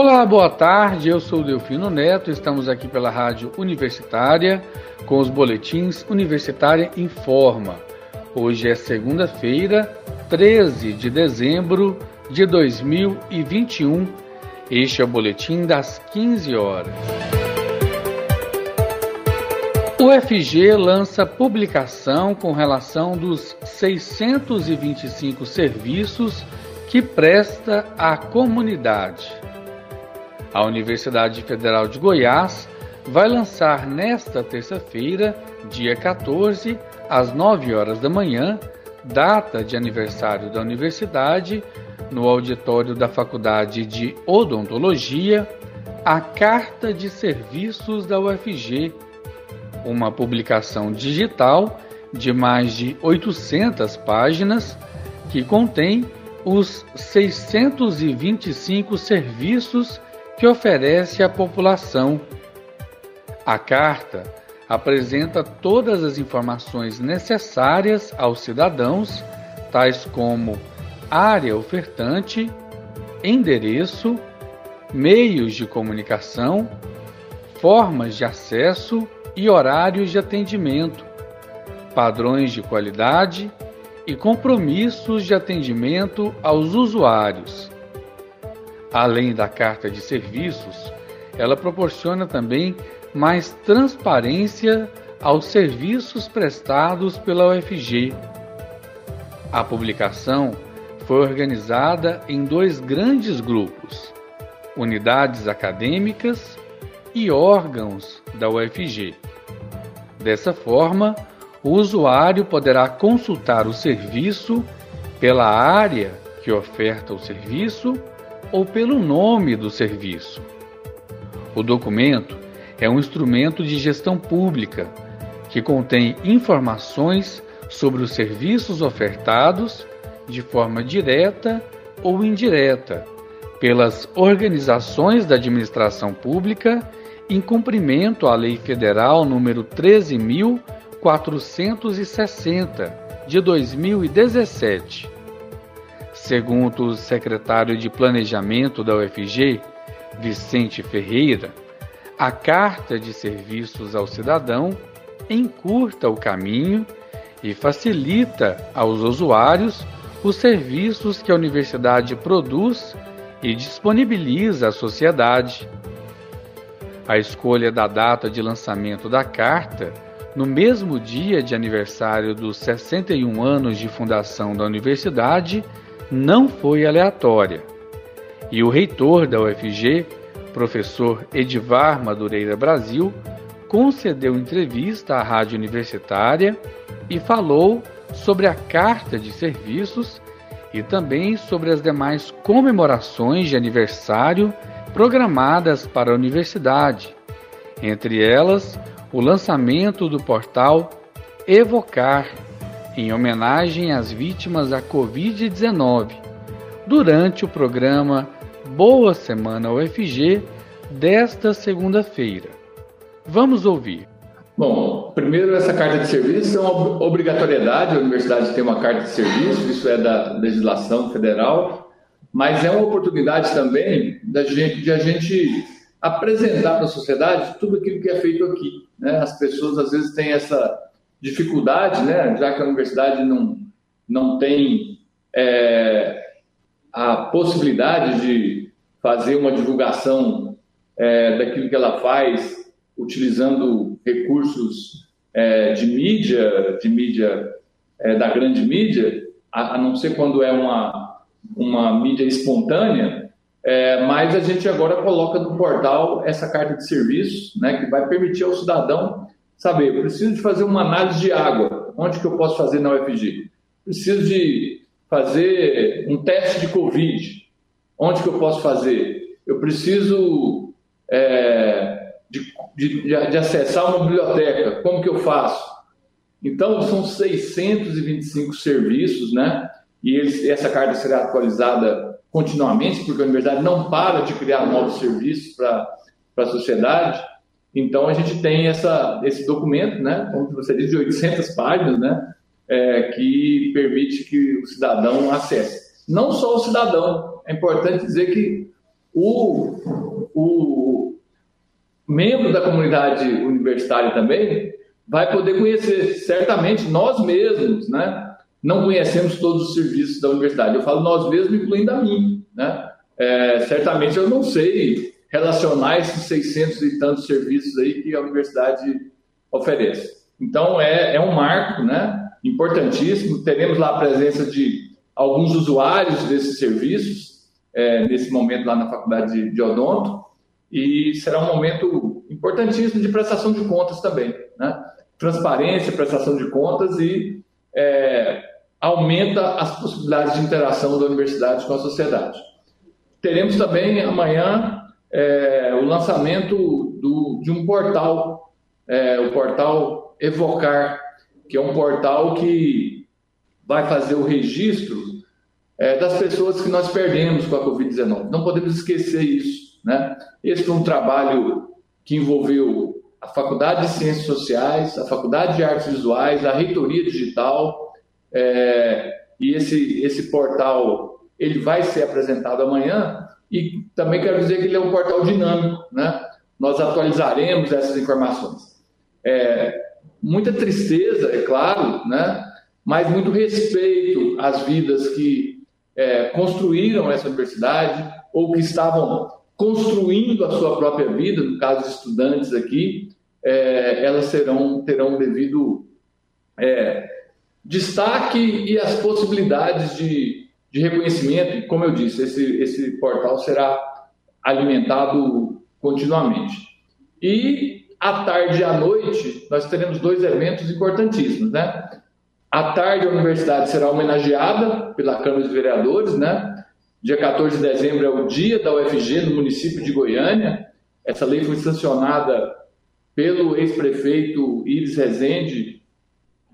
Olá, boa tarde. Eu sou Delfino Neto. Estamos aqui pela Rádio Universitária com os boletins Universitária Informa. Hoje é segunda-feira, 13 de dezembro de 2021. Este é o boletim das 15 horas. O FG lança publicação com relação dos 625 serviços que presta à comunidade. A Universidade Federal de Goiás vai lançar nesta terça-feira, dia 14, às 9 horas da manhã, data de aniversário da universidade, no auditório da Faculdade de Odontologia, a Carta de Serviços da UFG, uma publicação digital de mais de 800 páginas que contém os 625 serviços que oferece à população. A carta apresenta todas as informações necessárias aos cidadãos, tais como área ofertante, endereço, meios de comunicação, formas de acesso e horários de atendimento, padrões de qualidade e compromissos de atendimento aos usuários. Além da carta de serviços, ela proporciona também mais transparência aos serviços prestados pela UFG. A publicação foi organizada em dois grandes grupos: unidades acadêmicas e órgãos da UFG. Dessa forma, o usuário poderá consultar o serviço pela área que oferta o serviço ou pelo nome do serviço. O documento é um instrumento de gestão pública que contém informações sobre os serviços ofertados de forma direta ou indireta pelas organizações da administração pública em cumprimento à Lei Federal número 13460 de 2017 Segundo o secretário de Planejamento da UFG, Vicente Ferreira, a Carta de Serviços ao Cidadão encurta o caminho e facilita aos usuários os serviços que a universidade produz e disponibiliza à sociedade. A escolha da data de lançamento da carta, no mesmo dia de aniversário dos 61 anos de fundação da universidade, não foi aleatória. E o reitor da UFG, professor Edivar Madureira Brasil, concedeu entrevista à rádio universitária e falou sobre a carta de serviços e também sobre as demais comemorações de aniversário programadas para a universidade, entre elas o lançamento do portal Evocar, em homenagem às vítimas da Covid-19, durante o programa Boa Semana UFG desta segunda-feira. Vamos ouvir. Bom, primeiro, essa carta de serviço é uma obrigatoriedade, a universidade tem uma carta de serviço, isso é da legislação federal, mas é uma oportunidade também da gente, de a gente apresentar para a sociedade tudo aquilo que é feito aqui. Né? As pessoas às vezes têm essa dificuldade, né, já que a universidade não, não tem é, a possibilidade de fazer uma divulgação é, daquilo que ela faz utilizando recursos é, de mídia, de mídia é, da grande mídia, a, a, não ser quando é uma, uma mídia espontânea, é, mas a gente agora coloca no portal essa carta de serviços, né, que vai permitir ao cidadão saber, eu preciso de fazer uma análise de água, onde que eu posso fazer na UFG? Preciso de fazer um teste de Covid, onde que eu posso fazer? Eu preciso é, de, de, de acessar uma biblioteca, como que eu faço? Então, são 625 serviços, né? E eles, essa carta será atualizada continuamente, porque a universidade não para de criar novos serviços para a sociedade. Então, a gente tem essa, esse documento, né, como você disse, de 800 páginas, né, é, que permite que o cidadão acesse. Não só o cidadão, é importante dizer que o, o membro da comunidade universitária também vai poder conhecer, certamente, nós mesmos, né? Não conhecemos todos os serviços da universidade. Eu falo nós mesmos, incluindo a mim, né? É, certamente eu não sei relacionar esses 600 e tantos serviços aí que a universidade oferece. Então, é, é um marco, né? Importantíssimo. Teremos lá a presença de alguns usuários desses serviços, é, nesse momento lá na faculdade de, de Odonto, e será um momento importantíssimo de prestação de contas também, né? transparência, prestação de contas e é, aumenta as possibilidades de interação da universidade com a sociedade. Teremos também amanhã é, o lançamento do, de um portal, é, o portal Evocar, que é um portal que vai fazer o registro é, das pessoas que nós perdemos com a Covid-19. Não podemos esquecer isso. Né? Esse foi um trabalho que envolveu a Faculdade de Ciências Sociais, a Faculdade de Artes Visuais, a Reitoria Digital, é, e esse, esse portal ele vai ser apresentado amanhã, e também quero dizer que ele é um portal dinâmico, né? Nós atualizaremos essas informações. É, muita tristeza, é claro, né? Mas muito respeito às vidas que é, construíram essa universidade ou que estavam construindo a sua própria vida, no caso de estudantes aqui, é, elas serão, terão devido é, destaque e as possibilidades de, de reconhecimento. Como eu disse, esse, esse portal será alimentado continuamente. E à tarde e à noite, nós teremos dois eventos importantíssimos, né? À tarde, a universidade será homenageada pela Câmara de Vereadores, né? Dia 14 de dezembro é o dia da UFG no município de Goiânia. Essa lei foi sancionada pelo ex-prefeito Iris Rezende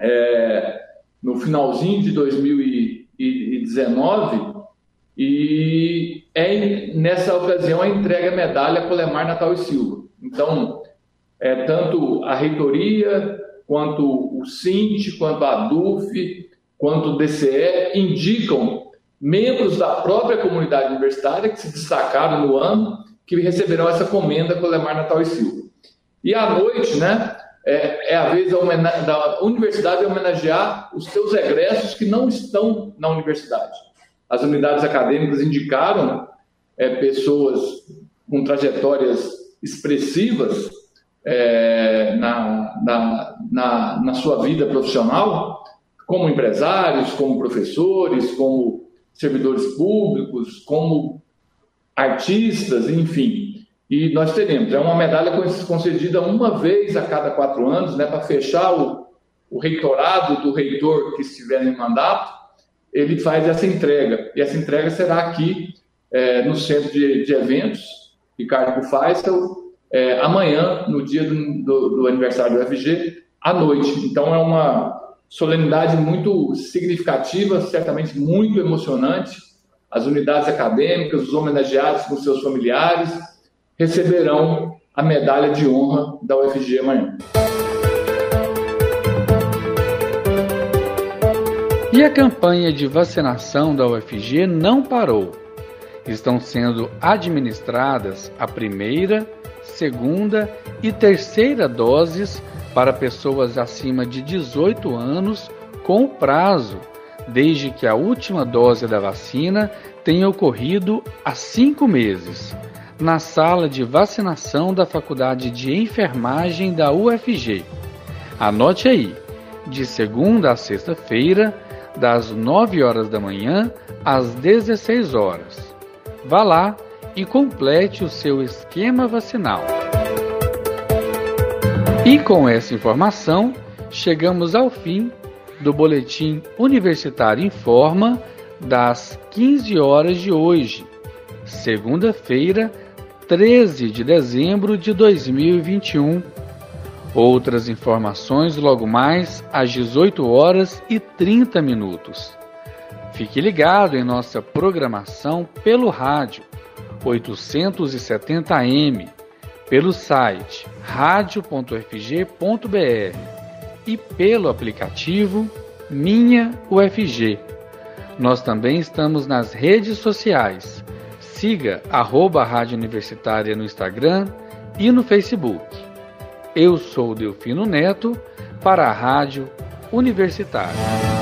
é, no finalzinho de 2019 e é nessa ocasião a entrega a medalha Colemar Natal e Silva. Então, é, tanto a reitoria, quanto o SINT, quanto a ADUF, quanto o DCE indicam membros da própria comunidade universitária que se destacaram no ano, que receberão essa comenda com o Lemar Natal e Silva. E à noite, né, é, é a vez da, da universidade homenagear os seus egressos que não estão na universidade. As unidades acadêmicas indicaram é, pessoas com trajetórias expressivas é, na, na, na, na sua vida profissional, como empresários, como professores, como servidores públicos, como artistas, enfim. E nós teremos, é uma medalha concedida uma vez a cada quatro anos, né, para fechar o, o reitorado do reitor que estiver em mandato, ele faz essa entrega. E essa entrega será aqui é, no centro de, de eventos, Ricardo Faisal, é, amanhã, no dia do, do, do aniversário do FG, à noite. Então é uma solenidade muito significativa, certamente muito emocionante. As unidades acadêmicas, os homenageados com seus familiares, receberão a medalha de honra da UFG amanhã. E a campanha de vacinação da UFG não parou. Estão sendo administradas a primeira, segunda e terceira doses para pessoas acima de 18 anos com prazo desde que a última dose da vacina tenha ocorrido há cinco meses, na sala de vacinação da Faculdade de Enfermagem da UFG. Anote aí, de segunda a sexta-feira, das 9 horas da manhã às 16 horas. Vá lá e complete o seu esquema vacinal. E com essa informação, chegamos ao fim do Boletim Universitário Informa das 15 horas de hoje, segunda-feira, 13 de dezembro de 2021. Outras informações logo mais às 18 horas e 30 minutos. Fique ligado em nossa programação pelo rádio 870M pelo site radio.fg.br e pelo aplicativo Minha UFG. Nós também estamos nas redes sociais. siga arroba Rádio Universitária no Instagram e no Facebook. Eu sou Delfino Neto para a Rádio Universitária.